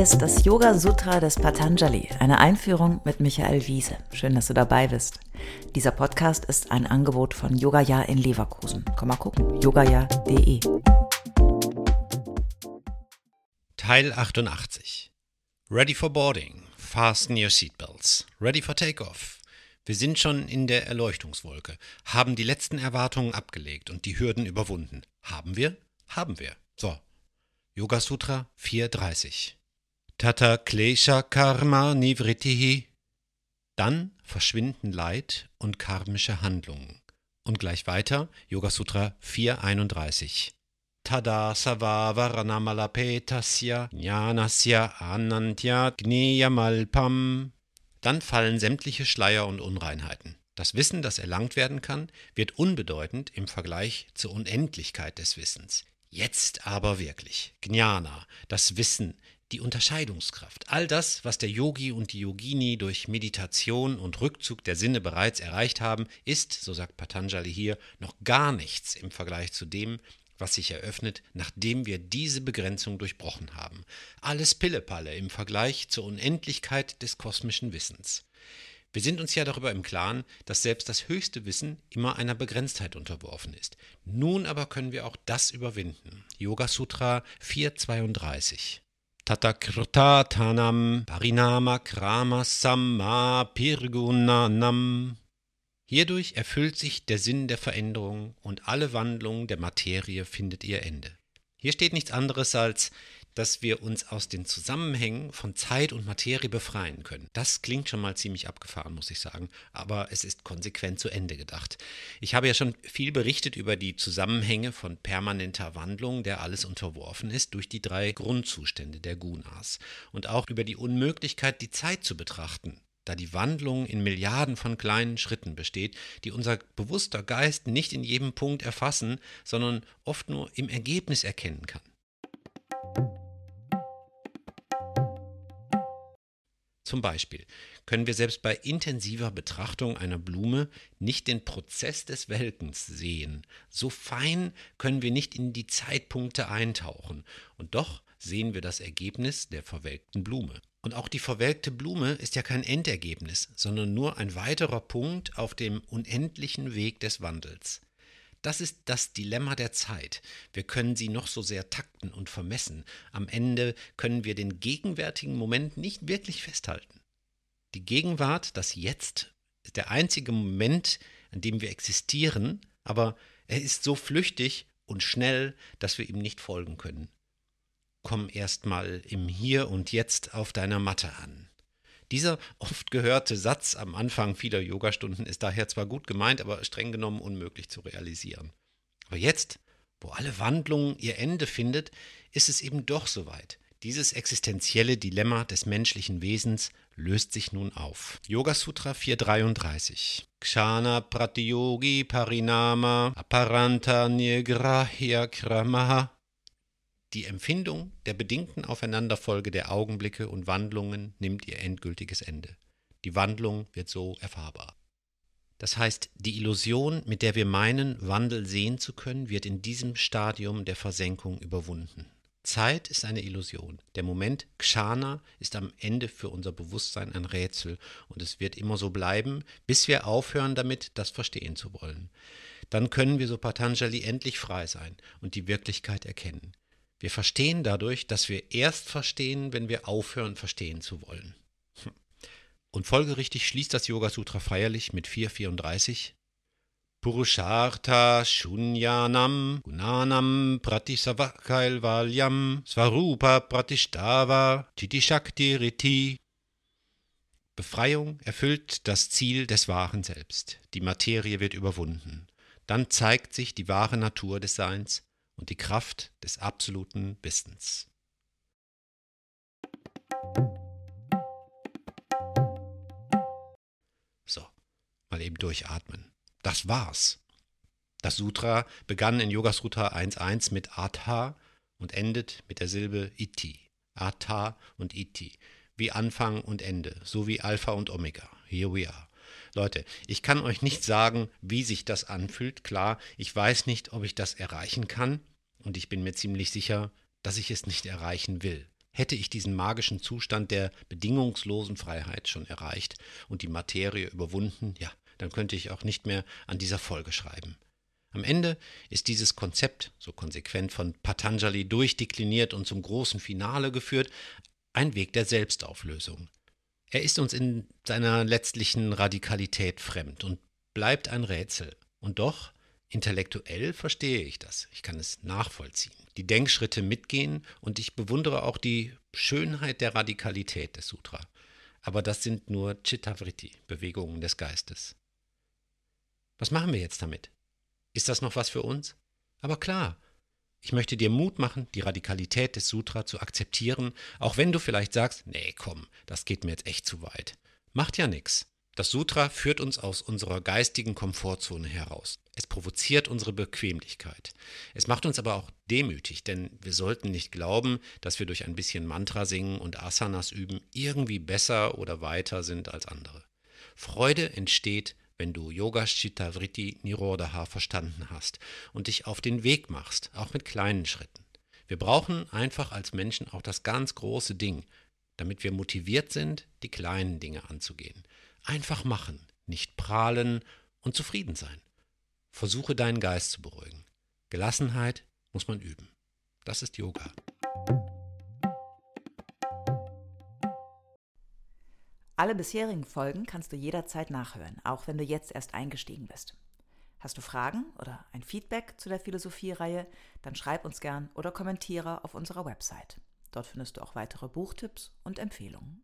Ist das Yoga Sutra des Patanjali, eine Einführung mit Michael Wiese. Schön, dass du dabei bist. Dieser Podcast ist ein Angebot von Yogaya in Leverkusen. Komm mal gucken, yogaya.de. Teil 88. Ready for boarding. Fasten your seatbelts. Ready for takeoff. Wir sind schon in der Erleuchtungswolke, haben die letzten Erwartungen abgelegt und die Hürden überwunden. Haben wir? Haben wir. So. Yoga Sutra 430. Tata Klesha Karma Nivritihi. Dann verschwinden Leid und karmische Handlungen. Und gleich weiter Yoga Sutra 431. Tada Savavaranamalapetasya Jnanasya Anantya Gneyamalpam. Dann fallen sämtliche Schleier und Unreinheiten. Das Wissen, das erlangt werden kann, wird unbedeutend im Vergleich zur Unendlichkeit des Wissens. Jetzt aber wirklich. Jnana, das Wissen, die Unterscheidungskraft, all das, was der Yogi und die Yogini durch Meditation und Rückzug der Sinne bereits erreicht haben, ist, so sagt Patanjali hier, noch gar nichts im Vergleich zu dem, was sich eröffnet, nachdem wir diese Begrenzung durchbrochen haben. Alles Pillepalle im Vergleich zur Unendlichkeit des kosmischen Wissens. Wir sind uns ja darüber im Klaren, dass selbst das höchste Wissen immer einer Begrenztheit unterworfen ist. Nun aber können wir auch das überwinden. Yoga Sutra 432. Tatakrta Tanam Parinama Krama Samma Pirgunanam Hierdurch erfüllt sich der Sinn der Veränderung und alle Wandlung der Materie findet ihr Ende. Hier steht nichts anderes als, dass wir uns aus den Zusammenhängen von Zeit und Materie befreien können. Das klingt schon mal ziemlich abgefahren, muss ich sagen, aber es ist konsequent zu Ende gedacht. Ich habe ja schon viel berichtet über die Zusammenhänge von permanenter Wandlung, der alles unterworfen ist, durch die drei Grundzustände der Gunas und auch über die Unmöglichkeit, die Zeit zu betrachten, da die Wandlung in Milliarden von kleinen Schritten besteht, die unser bewusster Geist nicht in jedem Punkt erfassen, sondern oft nur im Ergebnis erkennen kann. Zum Beispiel können wir selbst bei intensiver Betrachtung einer Blume nicht den Prozess des Welkens sehen. So fein können wir nicht in die Zeitpunkte eintauchen, und doch sehen wir das Ergebnis der verwelkten Blume. Und auch die verwelkte Blume ist ja kein Endergebnis, sondern nur ein weiterer Punkt auf dem unendlichen Weg des Wandels. Das ist das Dilemma der Zeit. Wir können sie noch so sehr takten und vermessen. Am Ende können wir den gegenwärtigen Moment nicht wirklich festhalten. Die Gegenwart, das Jetzt, ist der einzige Moment, an dem wir existieren, aber er ist so flüchtig und schnell, dass wir ihm nicht folgen können komm erstmal im Hier und Jetzt auf deiner Matte an. Dieser oft gehörte Satz am Anfang vieler Yogastunden ist daher zwar gut gemeint, aber streng genommen unmöglich zu realisieren. Aber jetzt, wo alle Wandlung ihr Ende findet, ist es eben doch soweit. Dieses existenzielle Dilemma des menschlichen Wesens löst sich nun auf. Yoga Sutra 433. Kshana Pratiyogi Parinama Aparanta Nigrahya Kramaha die Empfindung der bedingten Aufeinanderfolge der Augenblicke und Wandlungen nimmt ihr endgültiges Ende. Die Wandlung wird so erfahrbar. Das heißt, die Illusion, mit der wir meinen, Wandel sehen zu können, wird in diesem Stadium der Versenkung überwunden. Zeit ist eine Illusion. Der Moment Kshana ist am Ende für unser Bewusstsein ein Rätsel und es wird immer so bleiben, bis wir aufhören damit, das verstehen zu wollen. Dann können wir, so Patanjali, endlich frei sein und die Wirklichkeit erkennen. Wir verstehen dadurch, dass wir erst verstehen, wenn wir aufhören, verstehen zu wollen. Hm. Und folgerichtig schließt das Yoga Sutra feierlich mit 434. Purushartha Shunyanam Gunanam Pratisavakailvalyam Svarupa Pratishtava Titishakti Riti Befreiung erfüllt das Ziel des wahren Selbst. Die Materie wird überwunden. Dann zeigt sich die wahre Natur des Seins, und die Kraft des absoluten Wissens. So, mal eben durchatmen. Das war's. Das Sutra begann in Yoga Sutra 1.1 mit Atha und endet mit der Silbe Iti. Atha und Iti. Wie Anfang und Ende, so wie Alpha und Omega. Here we are. Leute, ich kann euch nicht sagen, wie sich das anfühlt. Klar, ich weiß nicht, ob ich das erreichen kann und ich bin mir ziemlich sicher, dass ich es nicht erreichen will. hätte ich diesen magischen Zustand der bedingungslosen Freiheit schon erreicht und die Materie überwunden, ja, dann könnte ich auch nicht mehr an dieser Folge schreiben. Am Ende ist dieses Konzept, so konsequent von Patanjali durchdekliniert und zum großen Finale geführt, ein Weg der Selbstauflösung. Er ist uns in seiner letztlichen Radikalität fremd und bleibt ein Rätsel. Und doch, intellektuell verstehe ich das. Ich kann es nachvollziehen, die Denkschritte mitgehen und ich bewundere auch die Schönheit der Radikalität des Sutra. Aber das sind nur Chittavritti, Bewegungen des Geistes. Was machen wir jetzt damit? Ist das noch was für uns? Aber klar, ich möchte dir Mut machen, die Radikalität des Sutra zu akzeptieren, auch wenn du vielleicht sagst, nee, komm, das geht mir jetzt echt zu weit. Macht ja nichts. Das Sutra führt uns aus unserer geistigen Komfortzone heraus. Es provoziert unsere Bequemlichkeit. Es macht uns aber auch demütig, denn wir sollten nicht glauben, dass wir durch ein bisschen Mantra singen und Asanas üben irgendwie besser oder weiter sind als andere. Freude entsteht, wenn du Yoga Vritti Nirodha verstanden hast und dich auf den Weg machst, auch mit kleinen Schritten. Wir brauchen einfach als Menschen auch das ganz große Ding, damit wir motiviert sind, die kleinen Dinge anzugehen. Einfach machen, nicht prahlen und zufrieden sein. Versuche deinen Geist zu beruhigen. Gelassenheit muss man üben. Das ist Yoga. Alle bisherigen Folgen kannst du jederzeit nachhören, auch wenn du jetzt erst eingestiegen bist. Hast du Fragen oder ein Feedback zu der Philosophie-Reihe, dann schreib uns gern oder kommentiere auf unserer Website. Dort findest du auch weitere Buchtipps und Empfehlungen.